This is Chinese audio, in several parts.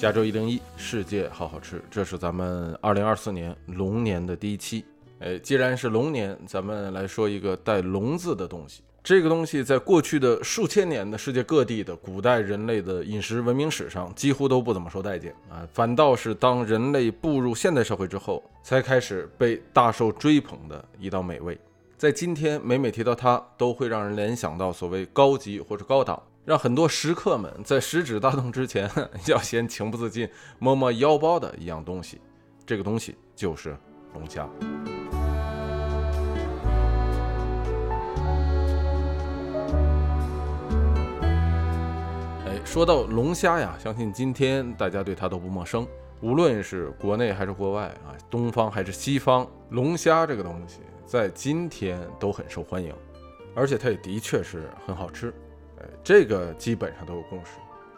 加州一零一世界好好吃，这是咱们二零二四年龙年的第一期。哎，既然是龙年，咱们来说一个带“龙”字的东西。这个东西在过去的数千年的世界各地的古代人类的饮食文明史上，几乎都不怎么受待见啊。反倒是当人类步入现代社会之后，才开始被大受追捧的一道美味。在今天，每每提到它，都会让人联想到所谓高级或者高档。让很多食客们在食指大动之前，要先情不自禁摸摸腰包的一样东西，这个东西就是龙虾。哎，说到龙虾呀，相信今天大家对它都不陌生，无论是国内还是国外啊，东方还是西方，龙虾这个东西在今天都很受欢迎，而且它也的确是很好吃。这个基本上都有共识，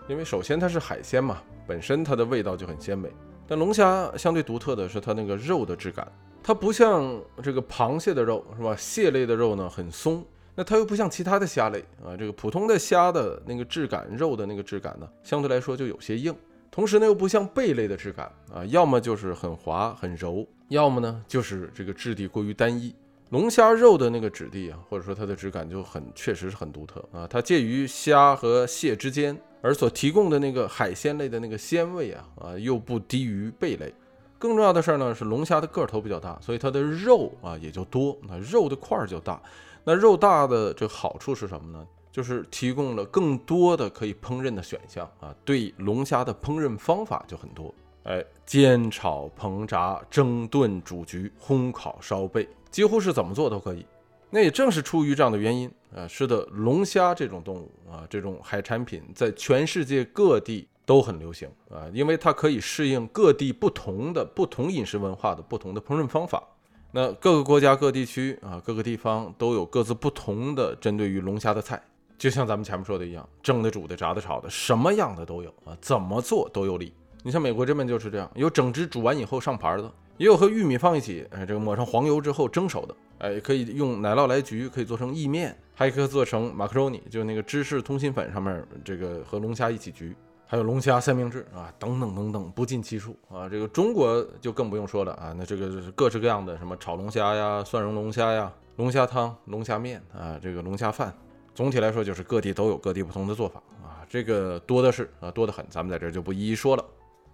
因为首先它是海鲜嘛，本身它的味道就很鲜美。但龙虾相对独特的是它那个肉的质感，它不像这个螃蟹的肉是吧？蟹类的肉呢很松，那它又不像其他的虾类啊，这个普通的虾的那个质感，肉的那个质感呢，相对来说就有些硬。同时呢又不像贝类的质感啊，要么就是很滑很柔，要么呢就是这个质地过于单一。龙虾肉的那个质地啊，或者说它的质感就很，确实是很独特啊。它介于虾和蟹之间，而所提供的那个海鲜类的那个鲜味啊，啊又不低于贝类。更重要的事儿呢是龙虾的个头比较大，所以它的肉啊也就多，那肉的块儿就大。那肉大的这好处是什么呢？就是提供了更多的可以烹饪的选项啊。对龙虾的烹饪方法就很多，哎，煎炒烹炸蒸炖煮焗烘烤烧焙。几乎是怎么做都可以，那也正是出于这样的原因啊，使得龙虾这种动物啊，这种海产品在全世界各地都很流行啊，因为它可以适应各地不同的不同饮食文化的不同的烹饪方法。那各个国家各地区啊，各个地方都有各自不同的针对于龙虾的菜，就像咱们前面说的一样，蒸的、煮的、炸的、炒的，什么样的都有啊，怎么做都有理。你像美国这边就是这样，有整只煮完以后上盘的。也有和玉米放一起，哎，这个抹上黄油之后蒸熟的，哎，可以用奶酪来焗，可以做成意面，还可以做成马克 roni，，就那个芝士通心粉上面这个和龙虾一起焗，还有龙虾三明治啊，等等等等，不计其数啊。这个中国就更不用说了啊，那这个是各式各样的什么炒龙虾呀、蒜蓉龙虾呀、龙虾汤、龙虾面啊，这个龙虾饭，总体来说就是各地都有各地不同的做法啊，这个多的是啊，多得很，咱们在这就不一一说了。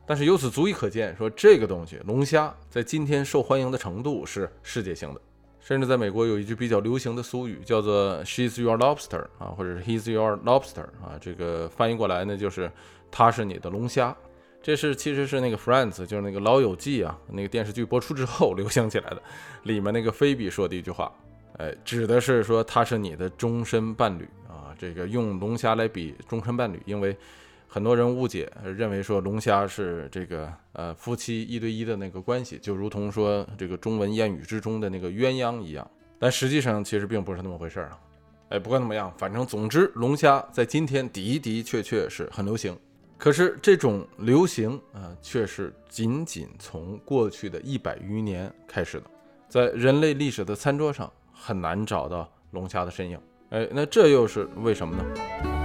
但是由此足以可见，说这个东西龙虾在今天受欢迎的程度是世界性的，甚至在美国有一句比较流行的俗语，叫做 "She's your lobster" 啊，或者是 "He's your lobster" 啊，这个翻译过来呢就是他是你的龙虾。这是其实是那个 Friends，就是那个老友记啊，那个电视剧播出之后流行起来的，里面那个菲比说的一句话，哎，指的是说他是你的终身伴侣啊，这个用龙虾来比终身伴侣，因为。很多人误解，认为说龙虾是这个呃夫妻一对一的那个关系，就如同说这个中文谚语之中的那个鸳鸯一样。但实际上其实并不是那么回事儿啊。哎，不管怎么样，反正总之龙虾在今天的的确确是很流行。可是这种流行啊，却是仅仅从过去的一百余年开始的，在人类历史的餐桌上很难找到龙虾的身影。哎，那这又是为什么呢？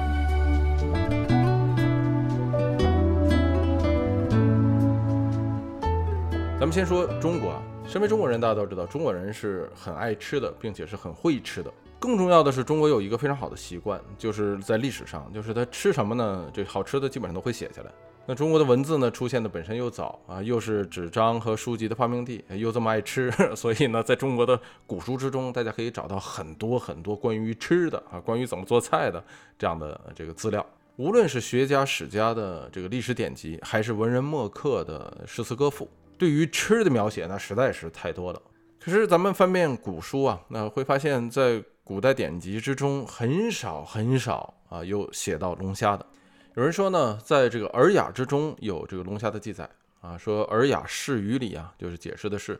咱们先说中国啊，身为中国人，大家都知道，中国人是很爱吃的，并且是很会吃的。更重要的是，中国有一个非常好的习惯，就是在历史上，就是他吃什么呢？这好吃的基本上都会写下来。那中国的文字呢，出现的本身又早啊，又是纸张和书籍的发明地，又这么爱吃，所以呢，在中国的古书之中，大家可以找到很多很多关于吃的啊，关于怎么做菜的这样的这个资料。无论是学家史家的这个历史典籍，还是文人墨客的诗词歌赋。对于吃的描写，那实在是太多了。可是咱们翻遍古书啊，那会发现，在古代典籍之中，很少很少啊，有写到龙虾的。有人说呢，在这个《尔雅》之中有这个龙虾的记载啊，说《尔雅释语》里啊，就是解释的是，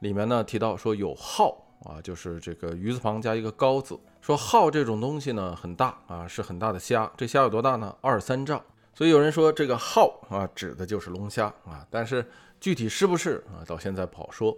里面呢提到说有号啊，就是这个鱼字旁加一个高字，说号这种东西呢很大啊，是很大的虾。这虾有多大呢？二三丈。所以有人说这个号啊，指的就是龙虾啊，但是。具体是不是啊？到现在不好说。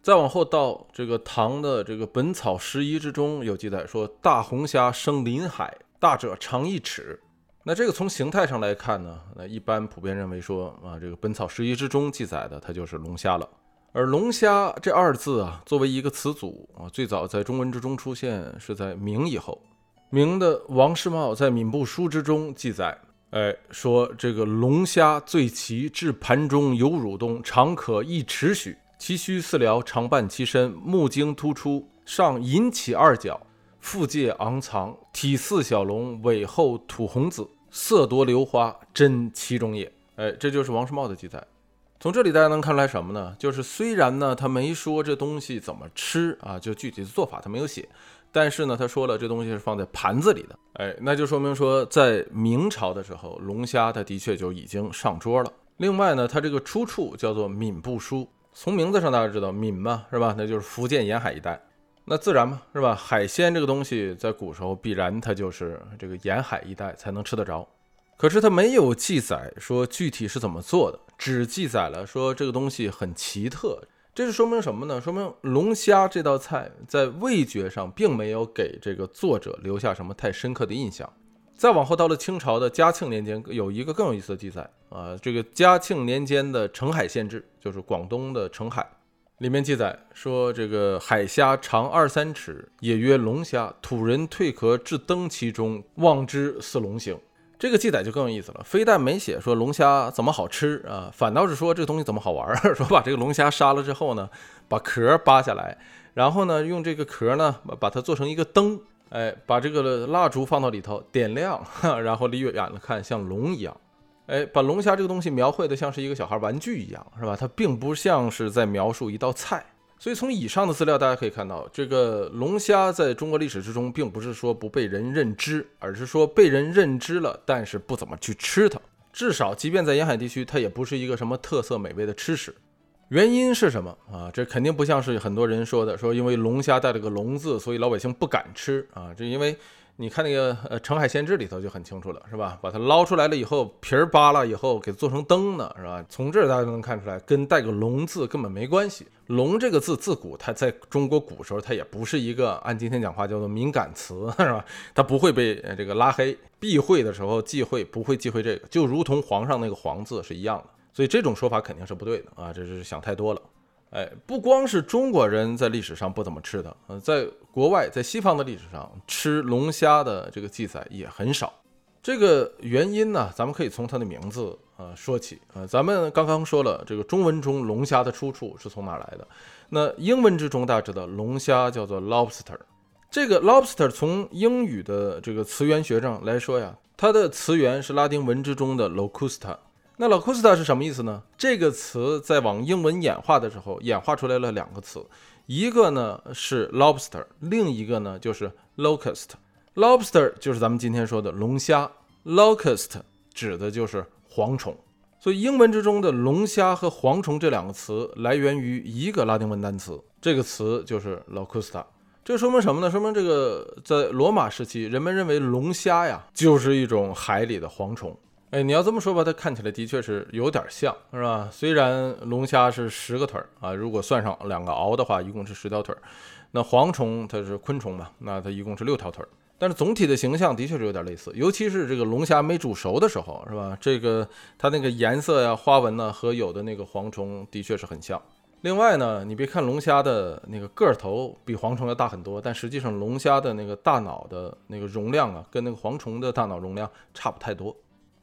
再往后到这个唐的这个《本草拾遗》之中有记载说，大红虾生临海，大者长一尺。那这个从形态上来看呢，那一般普遍认为说啊，这个《本草拾遗》之中记载的它就是龙虾了。而龙虾这二字啊，作为一个词组啊，最早在中文之中出现是在明以后。明的王世茂在《闽部书》之中记载，哎，说这个龙虾醉鳍至盘中有蠕动，长可一尺许，其须四条，长伴其身，目睛突出，上引起二角，腹界昂藏，体似小龙，尾后吐红紫，色夺流花，真其中也。哎，这就是王世茂的记载。从这里大家能看出来什么呢？就是虽然呢，他没说这东西怎么吃啊，就具体的做法他没有写，但是呢，他说了这东西是放在盘子里的，哎，那就说明说在明朝的时候，龙虾它的确就已经上桌了。另外呢，它这个出处叫做《闽部书》，从名字上大家知道闽嘛，是吧？那就是福建沿海一带，那自然嘛，是吧？海鲜这个东西在古时候必然它就是这个沿海一带才能吃得着。可是它没有记载说具体是怎么做的，只记载了说这个东西很奇特。这是说明什么呢？说明龙虾这道菜在味觉上并没有给这个作者留下什么太深刻的印象。再往后到了清朝的嘉庆年间，有一个更有意思的记载啊，这个嘉庆年间的《澄海县志》，就是广东的澄海，里面记载说这个海虾长二三尺，也曰龙虾，土人蜕壳至灯其中，望之似龙形。这个记载就更有意思了，非但没写说龙虾怎么好吃啊，反倒是说这个东西怎么好玩儿。说把这个龙虾杀了之后呢，把壳扒下来，然后呢用这个壳呢把它做成一个灯，哎，把这个蜡烛放到里头点亮，然后离远了看像龙一样，哎，把龙虾这个东西描绘的像是一个小孩玩具一样，是吧？它并不像是在描述一道菜。所以从以上的资料，大家可以看到，这个龙虾在中国历史之中，并不是说不被人认知，而是说被人认知了，但是不怎么去吃它。至少，即便在沿海地区，它也不是一个什么特色美味的吃食。原因是什么啊？这肯定不像是很多人说的，说因为龙虾带了个“龙”字，所以老百姓不敢吃啊。这因为。你看那个呃《澄海县志》里头就很清楚了，是吧？把它捞出来了以后，皮儿扒了以后，给做成灯呢，是吧？从这儿大家就能看出来，跟带个“龙”字根本没关系。龙这个字自古它在中国古时候，它也不是一个按今天讲话叫做敏感词，是吧？它不会被这个拉黑。避讳的时候忌讳不会忌讳这个，就如同皇上那个“皇”字是一样的。所以这种说法肯定是不对的啊，这是想太多了。哎，不光是中国人在历史上不怎么吃的，呃，在国外，在西方的历史上，吃龙虾的这个记载也很少。这个原因呢，咱们可以从它的名字啊说起啊。咱们刚刚说了，这个中文中龙虾的出处是从哪来的？那英文之中大家知道，龙虾叫做 lobster。这个 lobster 从英语的这个词源学上来说呀，它的词源是拉丁文之中的 locusta。那 locusta 是什么意思呢？这个词在往英文演化的时候，演化出来了两个词，一个呢是 lobster，另一个呢就是 locust。lobster 就是咱们今天说的龙虾，locust 指的就是蝗虫。所以英文之中的龙虾和蝗虫这两个词来源于一个拉丁文单词，这个词就是 locusta。这说明什么呢？说明这个在罗马时期，人们认为龙虾呀就是一种海里的蝗虫。哎，你要这么说吧，它看起来的确是有点像，是吧？虽然龙虾是十个腿儿啊，如果算上两个螯的话，一共是十条腿儿。那蝗虫它是昆虫嘛，那它一共是六条腿儿。但是总体的形象的确是有点类似，尤其是这个龙虾没煮熟的时候，是吧？这个它那个颜色呀、花纹呢，和有的那个蝗虫的确是很像。另外呢，你别看龙虾的那个个头比蝗虫要大很多，但实际上龙虾的那个大脑的那个容量啊，跟那个蝗虫的大脑容量差不太多。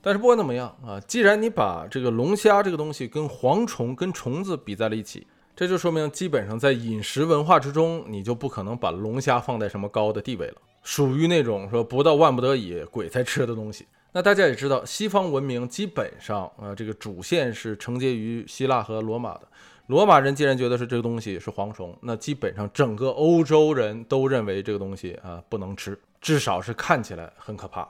但是不管怎么样啊，既然你把这个龙虾这个东西跟蝗虫、跟虫子比在了一起，这就说明基本上在饮食文化之中，你就不可能把龙虾放在什么高的地位了，属于那种说不到万不得已鬼才吃的东西。那大家也知道，西方文明基本上啊，这个主线是承接于希腊和罗马的。罗马人既然觉得是这个东西是蝗虫，那基本上整个欧洲人都认为这个东西啊不能吃，至少是看起来很可怕。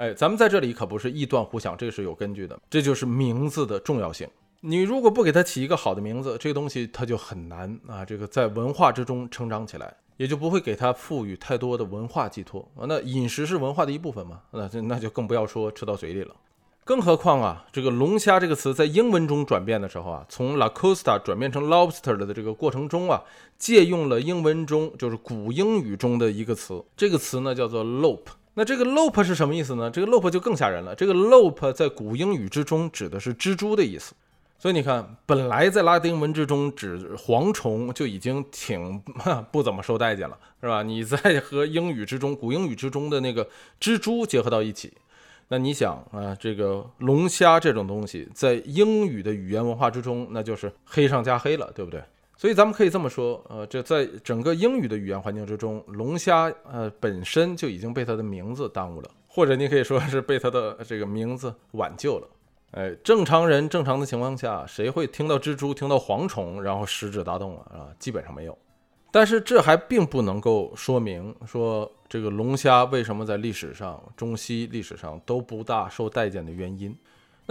哎，咱们在这里可不是臆断胡想，这个是有根据的。这就是名字的重要性。你如果不给它起一个好的名字，这个东西它就很难啊，这个在文化之中成长起来，也就不会给它赋予太多的文化寄托啊。那饮食是文化的一部分嘛？那那就更不要说吃到嘴里了。更何况啊，这个龙虾这个词在英文中转变的时候啊，从 la costa 转变成 lobster 的这个过程中啊，借用了英文中就是古英语中的一个词，这个词呢叫做 lope。那这个 lope 是什么意思呢？这个 lope 就更吓人了。这个 lope 在古英语之中指的是蜘蛛的意思。所以你看，本来在拉丁文之中指蝗虫就已经挺不怎么受待见了，是吧？你在和英语之中、古英语之中的那个蜘蛛结合到一起，那你想啊，这个龙虾这种东西在英语的语言文化之中，那就是黑上加黑了，对不对？所以咱们可以这么说，呃，这在整个英语的语言环境之中，龙虾呃本身就已经被它的名字耽误了，或者你可以说是被它的这个名字挽救了。哎，正常人正常的情况下，谁会听到蜘蛛、听到蝗虫，然后食指大动啊？啊，基本上没有。但是这还并不能够说明说这个龙虾为什么在历史上、中西历史上都不大受待见的原因。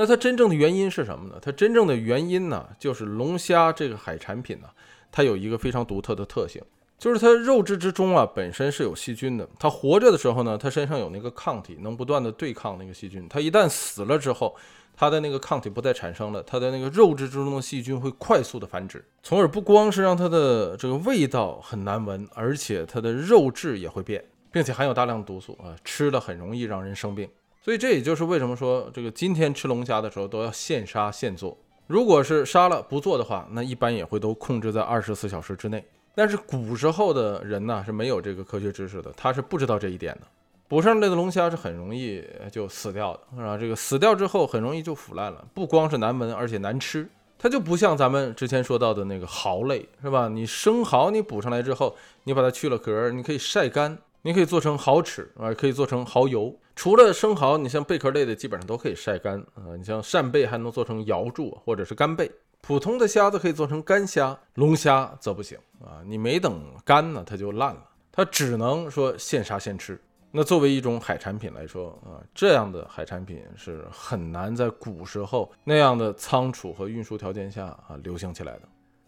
那它真正的原因是什么呢？它真正的原因呢，就是龙虾这个海产品呢，它有一个非常独特的特性，就是它肉质之中啊本身是有细菌的。它活着的时候呢，它身上有那个抗体，能不断的对抗那个细菌。它一旦死了之后，它的那个抗体不再产生了，它的那个肉质之中的细菌会快速的繁殖，从而不光是让它的这个味道很难闻，而且它的肉质也会变，并且含有大量的毒素啊，吃了很容易让人生病。所以这也就是为什么说这个今天吃龙虾的时候都要现杀现做。如果是杀了不做的话，那一般也会都控制在二十四小时之内。但是古时候的人呢是没有这个科学知识的，他是不知道这一点的。捕上来的龙虾是很容易就死掉的，啊？这个死掉之后很容易就腐烂了，不光是难闻，而且难吃。它就不像咱们之前说到的那个蚝类，是吧？你生蚝你捕上来之后，你把它去了壳，你可以晒干，你可以做成蚝豉啊，可以做成蚝油。除了生蚝，你像贝壳类的基本上都可以晒干啊。你像扇贝还能做成瑶柱或者是干贝，普通的虾子可以做成干虾，龙虾则不行啊。你没等干呢，它就烂了，它只能说现杀现吃。那作为一种海产品来说啊，这样的海产品是很难在古时候那样的仓储和运输条件下啊流行起来的，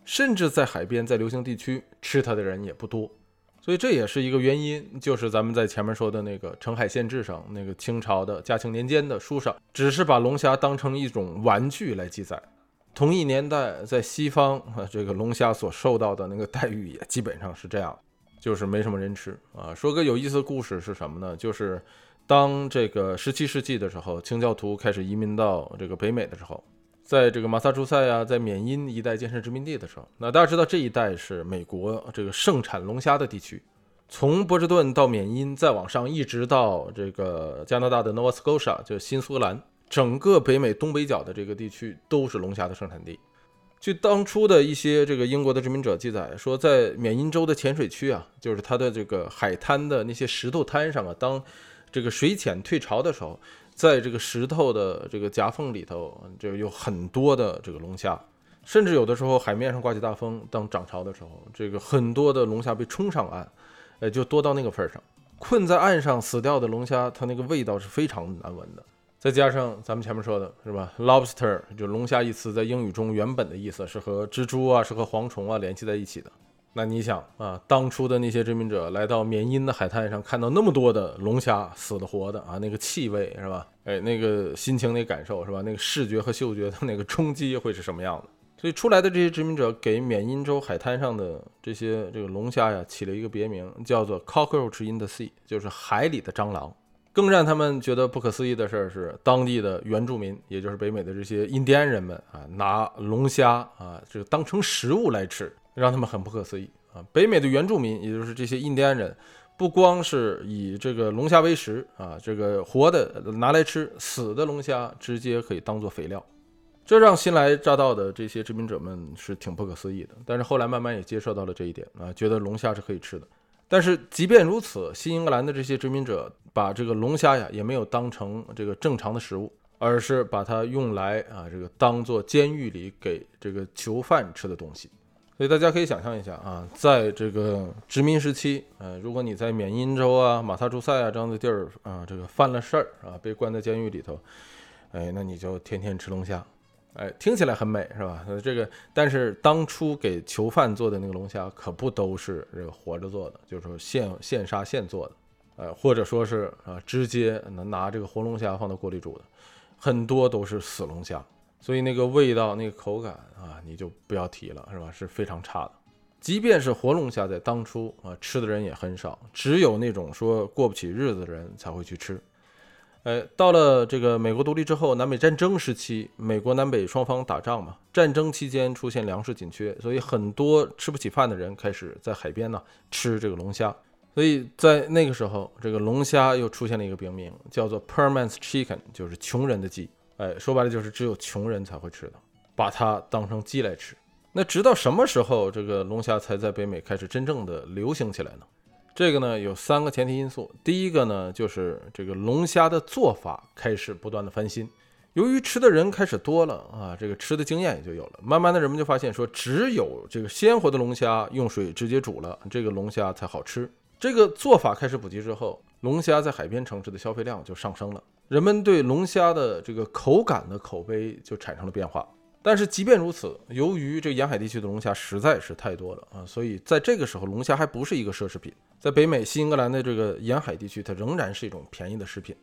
甚至在海边，在流行地区吃它的人也不多，所以这也是一个原因，就是咱们在前面说的那个《澄海县志》上，那个清朝的嘉庆年间的书上，只是把龙虾当成一种玩具来记载。同一年代，在西方，这个龙虾所受到的那个待遇也基本上是这样。就是没什么人吃啊。说个有意思的故事是什么呢？就是当这个十七世纪的时候，清教徒开始移民到这个北美的时候，在这个马萨诸塞呀，在缅因一带建设殖民地的时候，那大家知道这一带是美国这个盛产龙虾的地区，从波士顿到缅因，再往上一直到这个加拿大的 Nova Scotia，就是新苏格兰，整个北美东北角的这个地区都是龙虾的生产地。据当初的一些这个英国的殖民者记载说，在缅因州的浅水区啊，就是它的这个海滩的那些石头滩上啊，当这个水浅退潮的时候，在这个石头的这个夹缝里头，就有很多的这个龙虾，甚至有的时候海面上刮起大风，当涨潮的时候，这个很多的龙虾被冲上岸，呃，就多到那个份上。困在岸上死掉的龙虾，它那个味道是非常难闻的。再加上咱们前面说的是吧，lobster 就龙虾一词在英语中原本的意思是和蜘蛛啊，是和蝗虫啊联系在一起的。那你想啊，当初的那些殖民者来到缅因的海滩上，看到那么多的龙虾死的活的啊，那个气味是吧？哎，那个心情那感受是吧？那个视觉和嗅觉的那个冲击会是什么样的？所以出来的这些殖民者给缅因州海滩上的这些这个龙虾呀起了一个别名，叫做 cockroach in the sea，就是海里的蟑螂。更让他们觉得不可思议的事儿是，当地的原住民，也就是北美的这些印第安人们啊，拿龙虾啊，这个当成食物来吃，让他们很不可思议啊。北美的原住民，也就是这些印第安人，不光是以这个龙虾为食啊，这个活的拿来吃，死的龙虾直接可以当做肥料，这让新来乍到的这些殖民者们是挺不可思议的。但是后来慢慢也接受到了这一点啊，觉得龙虾是可以吃的。但是即便如此，新英格兰的这些殖民者把这个龙虾呀也没有当成这个正常的食物，而是把它用来啊这个当做监狱里给这个囚犯吃的东西。所以大家可以想象一下啊，在这个殖民时期，呃，如果你在缅因州啊、马萨诸塞啊这样的地儿啊，这个犯了事儿啊，被关在监狱里头，哎，那你就天天吃龙虾。哎，听起来很美，是吧？这个，但是当初给囚犯做的那个龙虾，可不都是这个活着做的，就是说现现杀现做的，呃，或者说是啊，直接能拿这个活龙虾放到锅里煮的，很多都是死龙虾，所以那个味道、那个口感啊，你就不要提了，是吧？是非常差的。即便是活龙虾，在当初啊，吃的人也很少，只有那种说过不起日子的人才会去吃。哎，到了这个美国独立之后，南北战争时期，美国南北双方打仗嘛，战争期间出现粮食紧缺，所以很多吃不起饭的人开始在海边呢吃这个龙虾。所以在那个时候，这个龙虾又出现了一个别名，叫做 p e r m a n s Chicken，就是穷人的鸡。哎，说白了就是只有穷人才会吃的，把它当成鸡来吃。那直到什么时候，这个龙虾才在北美开始真正的流行起来呢？这个呢有三个前提因素。第一个呢就是这个龙虾的做法开始不断的翻新，由于吃的人开始多了啊，这个吃的经验也就有了。慢慢的人们就发现说，只有这个鲜活的龙虾用水直接煮了，这个龙虾才好吃。这个做法开始普及之后，龙虾在海边城市的消费量就上升了。人们对龙虾的这个口感的口碑就产生了变化，但是即便如此，由于这沿海地区的龙虾实在是太多了啊，所以在这个时候，龙虾还不是一个奢侈品。在北美、新英格兰的这个沿海地区，它仍然是一种便宜的食品。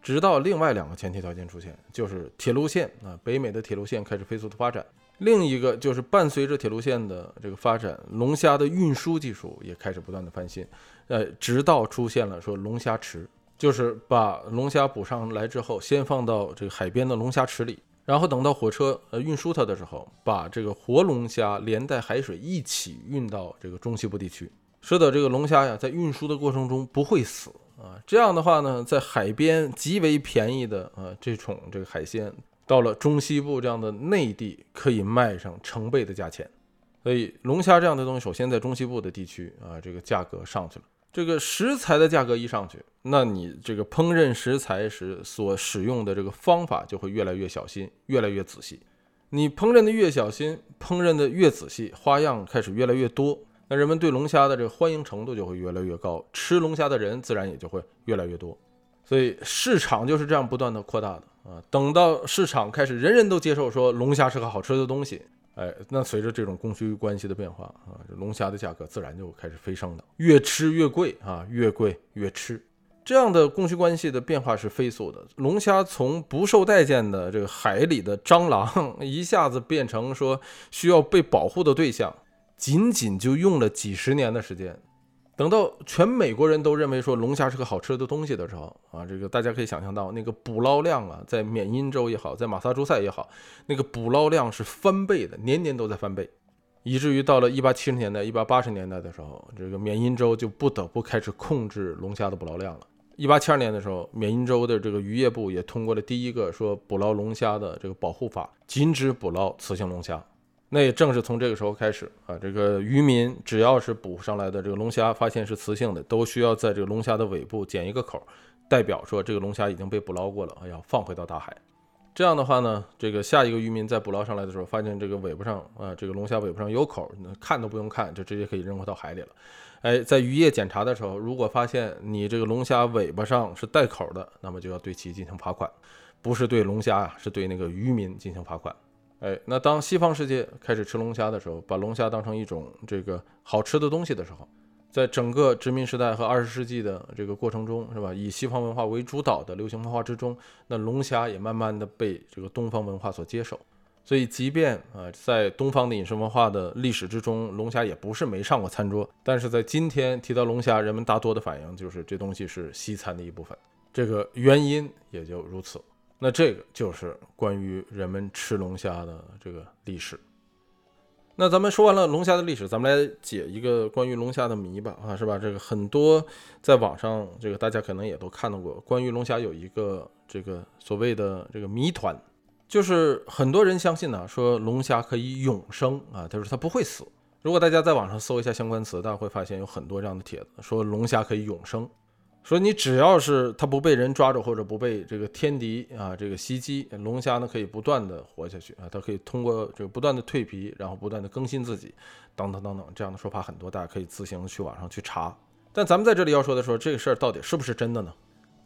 直到另外两个前提条件出现，就是铁路线啊，北美的铁路线开始飞速的发展；另一个就是伴随着铁路线的这个发展，龙虾的运输技术也开始不断的翻新。呃，直到出现了说龙虾池。就是把龙虾捕上来之后，先放到这个海边的龙虾池里，然后等到火车呃运输它的时候，把这个活龙虾连带海水一起运到这个中西部地区，使得这个龙虾呀在运输的过程中不会死啊。这样的话呢，在海边极为便宜的啊这种这个海鲜，到了中西部这样的内地可以卖上成倍的价钱。所以龙虾这样的东西，首先在中西部的地区啊，这个价格上去了。这个食材的价格一上去，那你这个烹饪食材时所使用的这个方法就会越来越小心，越来越仔细。你烹饪的越小心，烹饪的越仔细，花样开始越来越多，那人们对龙虾的这个欢迎程度就会越来越高，吃龙虾的人自然也就会越来越多。所以市场就是这样不断的扩大的啊。等到市场开始人人都接受说龙虾是个好吃的东西。哎，那随着这种供需关系的变化啊，这龙虾的价格自然就开始飞升了，越吃越贵啊，越贵越吃。这样的供需关系的变化是飞速的，龙虾从不受待见的这个海里的蟑螂，一下子变成说需要被保护的对象，仅仅就用了几十年的时间。等到全美国人都认为说龙虾是个好吃的东西的时候啊，这个大家可以想象到那个捕捞量啊，在缅因州也好，在马萨诸塞也好，那个捕捞量是翻倍的，年年都在翻倍，以至于到了一八七十年代、一八八十年代的时候，这个缅因州就不得不开始控制龙虾的捕捞量了。一八七二年的时候，缅因州的这个渔业部也通过了第一个说捕捞龙虾的这个保护法，禁止捕捞雌性龙虾。那也正是从这个时候开始啊，这个渔民只要是捕上来的这个龙虾，发现是雌性的，都需要在这个龙虾的尾部剪一个口，代表说这个龙虾已经被捕捞过了，要放回到大海。这样的话呢，这个下一个渔民在捕捞上来的时候，发现这个尾巴上啊，这个龙虾尾巴上有口，那看都不用看，就直接可以扔回到海里了。哎，在渔业检查的时候，如果发现你这个龙虾尾巴上是带口的，那么就要对其进行罚款，不是对龙虾啊，是对那个渔民进行罚款。哎，那当西方世界开始吃龙虾的时候，把龙虾当成一种这个好吃的东西的时候，在整个殖民时代和二十世纪的这个过程中，是吧？以西方文化为主导的流行文化之中，那龙虾也慢慢的被这个东方文化所接受。所以，即便啊，在东方的饮食文化的历史之中，龙虾也不是没上过餐桌，但是在今天提到龙虾，人们大多的反应就是这东西是西餐的一部分。这个原因也就如此。那这个就是关于人们吃龙虾的这个历史。那咱们说完了龙虾的历史，咱们来解一个关于龙虾的谜吧，啊，是吧？这个很多在网上，这个大家可能也都看到过，关于龙虾有一个这个所谓的这个谜团，就是很多人相信呢，说龙虾可以永生啊，他说它不会死。如果大家在网上搜一下相关词，大家会发现有很多这样的帖子，说龙虾可以永生。说你只要是它不被人抓住或者不被这个天敌啊这个袭击，龙虾呢可以不断的活下去啊，它可以通过这个不断的蜕皮，然后不断的更新自己，等等等等，这样的说法很多，大家可以自行去网上去查。但咱们在这里要说的说这个事儿到底是不是真的呢？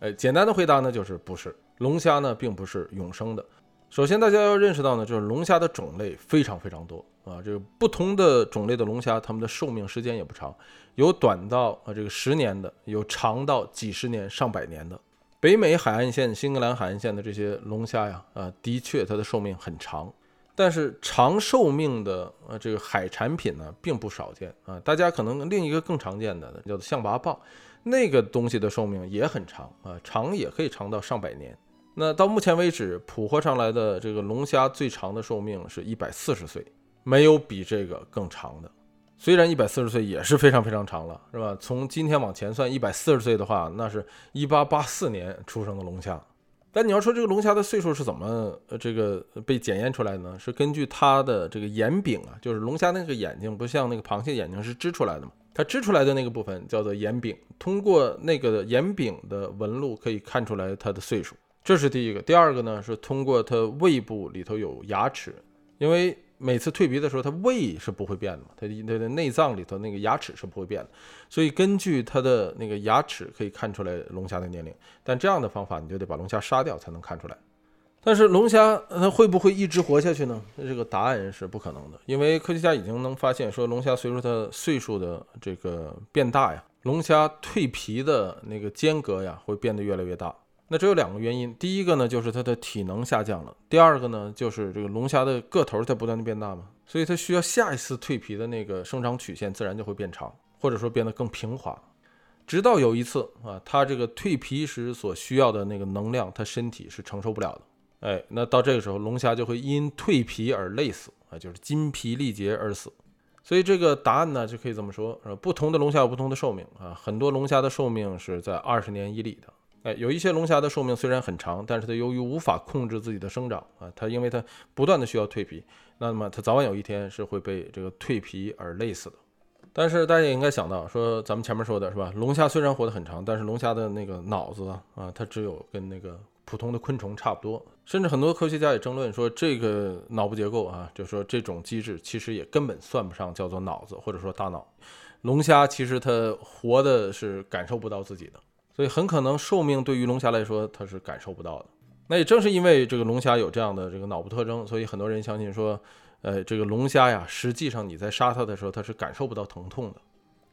哎，简单的回答呢就是不是，龙虾呢并不是永生的。首先，大家要认识到呢，就是龙虾的种类非常非常多啊。这个不同的种类的龙虾，它们的寿命时间也不长，有短到啊这个十年的，有长到几十年、上百年的。北美海岸线、新英格兰海岸线的这些龙虾呀，啊，的确它的寿命很长。但是长寿命的呃这个海产品呢并不少见啊。大家可能另一个更常见的叫做象拔蚌，那个东西的寿命也很长啊，长也可以长到上百年。那到目前为止捕获上来的这个龙虾最长的寿命是一百四十岁，没有比这个更长的。虽然一百四十岁也是非常非常长了，是吧？从今天往前算，一百四十岁的话，那是一八八四年出生的龙虾。但你要说这个龙虾的岁数是怎么呃这个被检验出来呢？是根据它的这个眼柄啊，就是龙虾那个眼睛不像那个螃蟹眼睛是支出来的嘛，它支出来的那个部分叫做眼柄，通过那个眼柄的纹路可以看出来它的岁数，这是第一个。第二个呢是通过它胃部里头有牙齿，因为。每次蜕皮的时候，它胃是不会变的嘛，它它的内脏里头那个牙齿是不会变的，所以根据它的那个牙齿可以看出来龙虾的年龄。但这样的方法你就得把龙虾杀掉才能看出来。但是龙虾它会不会一直活下去呢？这个答案是不可能的，因为科学家已经能发现说，龙虾随着它岁数的这个变大呀，龙虾蜕皮的那个间隔呀会变得越来越大。那这有两个原因，第一个呢就是它的体能下降了，第二个呢就是这个龙虾的个头在不断的变大嘛，所以它需要下一次蜕皮的那个生长曲线自然就会变长，或者说变得更平滑，直到有一次啊，它这个蜕皮时所需要的那个能量，它身体是承受不了的，哎，那到这个时候龙虾就会因蜕皮而累死啊，就是筋疲力竭而死。所以这个答案呢就可以这么说，呃，不同的龙虾有不同的寿命啊，很多龙虾的寿命是在二十年以里的。哎，有一些龙虾的寿命虽然很长，但是它由于无法控制自己的生长啊，它因为它不断的需要蜕皮，那么它早晚有一天是会被这个蜕皮而累死的。但是大家也应该想到，说咱们前面说的是吧？龙虾虽然活得很长，但是龙虾的那个脑子啊，它只有跟那个普通的昆虫差不多，甚至很多科学家也争论说，这个脑部结构啊，就说这种机制其实也根本算不上叫做脑子或者说大脑。龙虾其实它活的是感受不到自己的。所以很可能寿命对于龙虾来说，它是感受不到的。那也正是因为这个龙虾有这样的这个脑部特征，所以很多人相信说，呃，这个龙虾呀，实际上你在杀它的时候，它是感受不到疼痛的。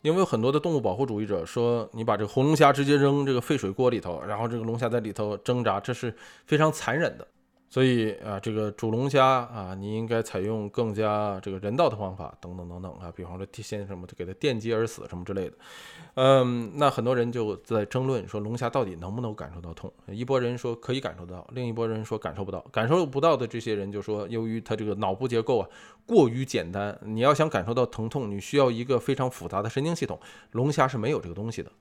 因为有很多的动物保护主义者说，你把这个红龙虾直接扔这个沸水锅里头，然后这个龙虾在里头挣扎，这是非常残忍的。所以啊，这个煮龙虾啊，你应该采用更加这个人道的方法，等等等等啊，比方说先什么给它电击而死什么之类的。嗯，那很多人就在争论说龙虾到底能不能感受到痛？一拨人说可以感受到，另一拨人说感受不到。感受不到的这些人就说，由于它这个脑部结构啊过于简单，你要想感受到疼痛，你需要一个非常复杂的神经系统，龙虾是没有这个东西的。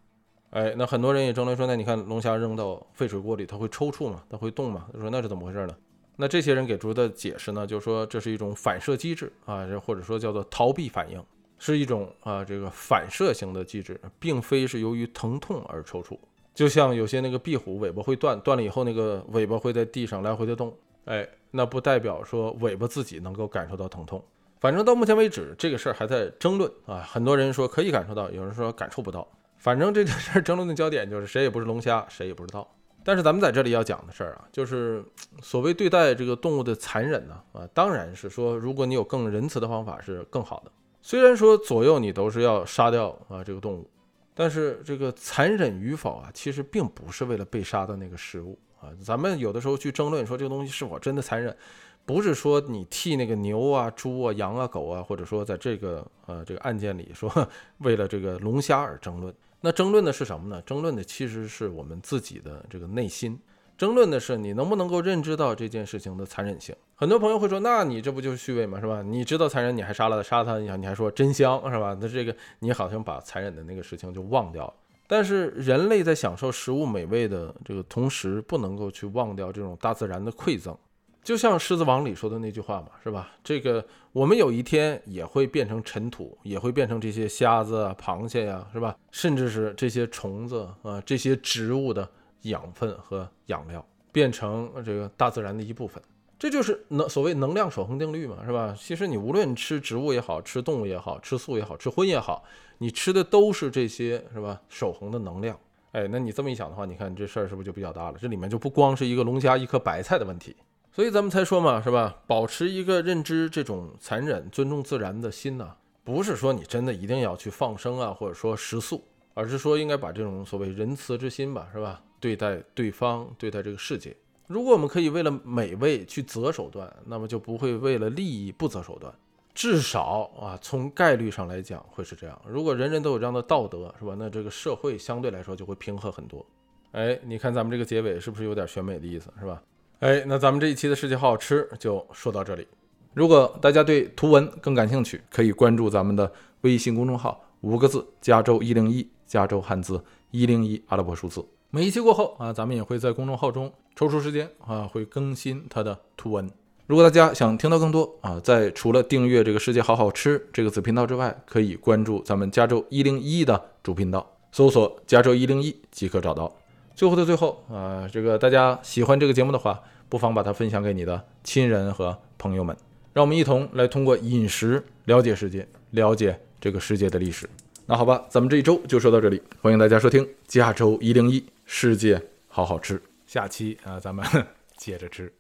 哎，那很多人也争论说，那你看龙虾扔到沸水锅里，它会抽搐吗？它会动吗？他说那是怎么回事呢？那这些人给出的解释呢，就是说这是一种反射机制啊，或者说叫做逃避反应，是一种啊这个反射型的机制，并非是由于疼痛而抽搐。就像有些那个壁虎尾巴会断，断了以后那个尾巴会在地上来回的动，哎，那不代表说尾巴自己能够感受到疼痛。反正到目前为止，这个事儿还在争论啊，很多人说可以感受到，有人说感受不到。反正这件事儿争论的焦点就是谁也不是龙虾，谁也不知道。但是咱们在这里要讲的事儿啊，就是所谓对待这个动物的残忍呢，啊，当然是说如果你有更仁慈的方法是更好的。虽然说左右你都是要杀掉啊这个动物，但是这个残忍与否啊，其实并不是为了被杀的那个食物啊。咱们有的时候去争论说这个东西是否真的残忍，不是说你替那个牛啊、猪啊、羊啊、狗啊，或者说在这个呃这个案件里说 为了这个龙虾而争论。那争论的是什么呢？争论的其实是我们自己的这个内心，争论的是你能不能够认知到这件事情的残忍性。很多朋友会说，那你这不就是虚伪吗？是吧？你知道残忍，你还杀了他杀了他，你你还说真香，是吧？那这个你好像把残忍的那个事情就忘掉了。但是人类在享受食物美味的这个同时，不能够去忘掉这种大自然的馈赠。就像《狮子王》里说的那句话嘛，是吧？这个我们有一天也会变成尘土，也会变成这些虾子啊、螃蟹呀，是吧？甚至是这些虫子啊、这些植物的养分和养料，变成这个大自然的一部分。这就是能所谓能量守恒定律嘛，是吧？其实你无论吃植物也好，吃动物也好，吃素也好，吃荤也好，你吃的都是这些，是吧？守恒的能量。哎，那你这么一想的话，你看这事儿是不是就比较大了？这里面就不光是一个龙虾、一颗白菜的问题。所以咱们才说嘛，是吧？保持一个认知这种残忍、尊重自然的心呢，不是说你真的一定要去放生啊，或者说食素，而是说应该把这种所谓仁慈之心吧，是吧？对待对方，对待这个世界。如果我们可以为了美味去择手段，那么就不会为了利益不择手段。至少啊，从概率上来讲会是这样。如果人人都有这样的道德，是吧？那这个社会相对来说就会平和很多。哎，你看咱们这个结尾是不是有点选美的意思，是吧？哎，那咱们这一期的世界好好吃就说到这里。如果大家对图文更感兴趣，可以关注咱们的微信公众号，五个字：加州一零一，加州汉字一零一阿拉伯数字。每一期过后啊，咱们也会在公众号中抽出时间啊，会更新它的图文。如果大家想听到更多啊，在除了订阅这个世界好好吃这个子频道之外，可以关注咱们加州一零一的主频道，搜索加州一零一即可找到。最后的最后啊，这个大家喜欢这个节目的话，不妨把它分享给你的亲人和朋友们，让我们一同来通过饮食了解世界，了解这个世界的历史。那好吧，咱们这一周就说到这里，欢迎大家收听加州一零一世界好好吃，下期啊咱们 接着吃。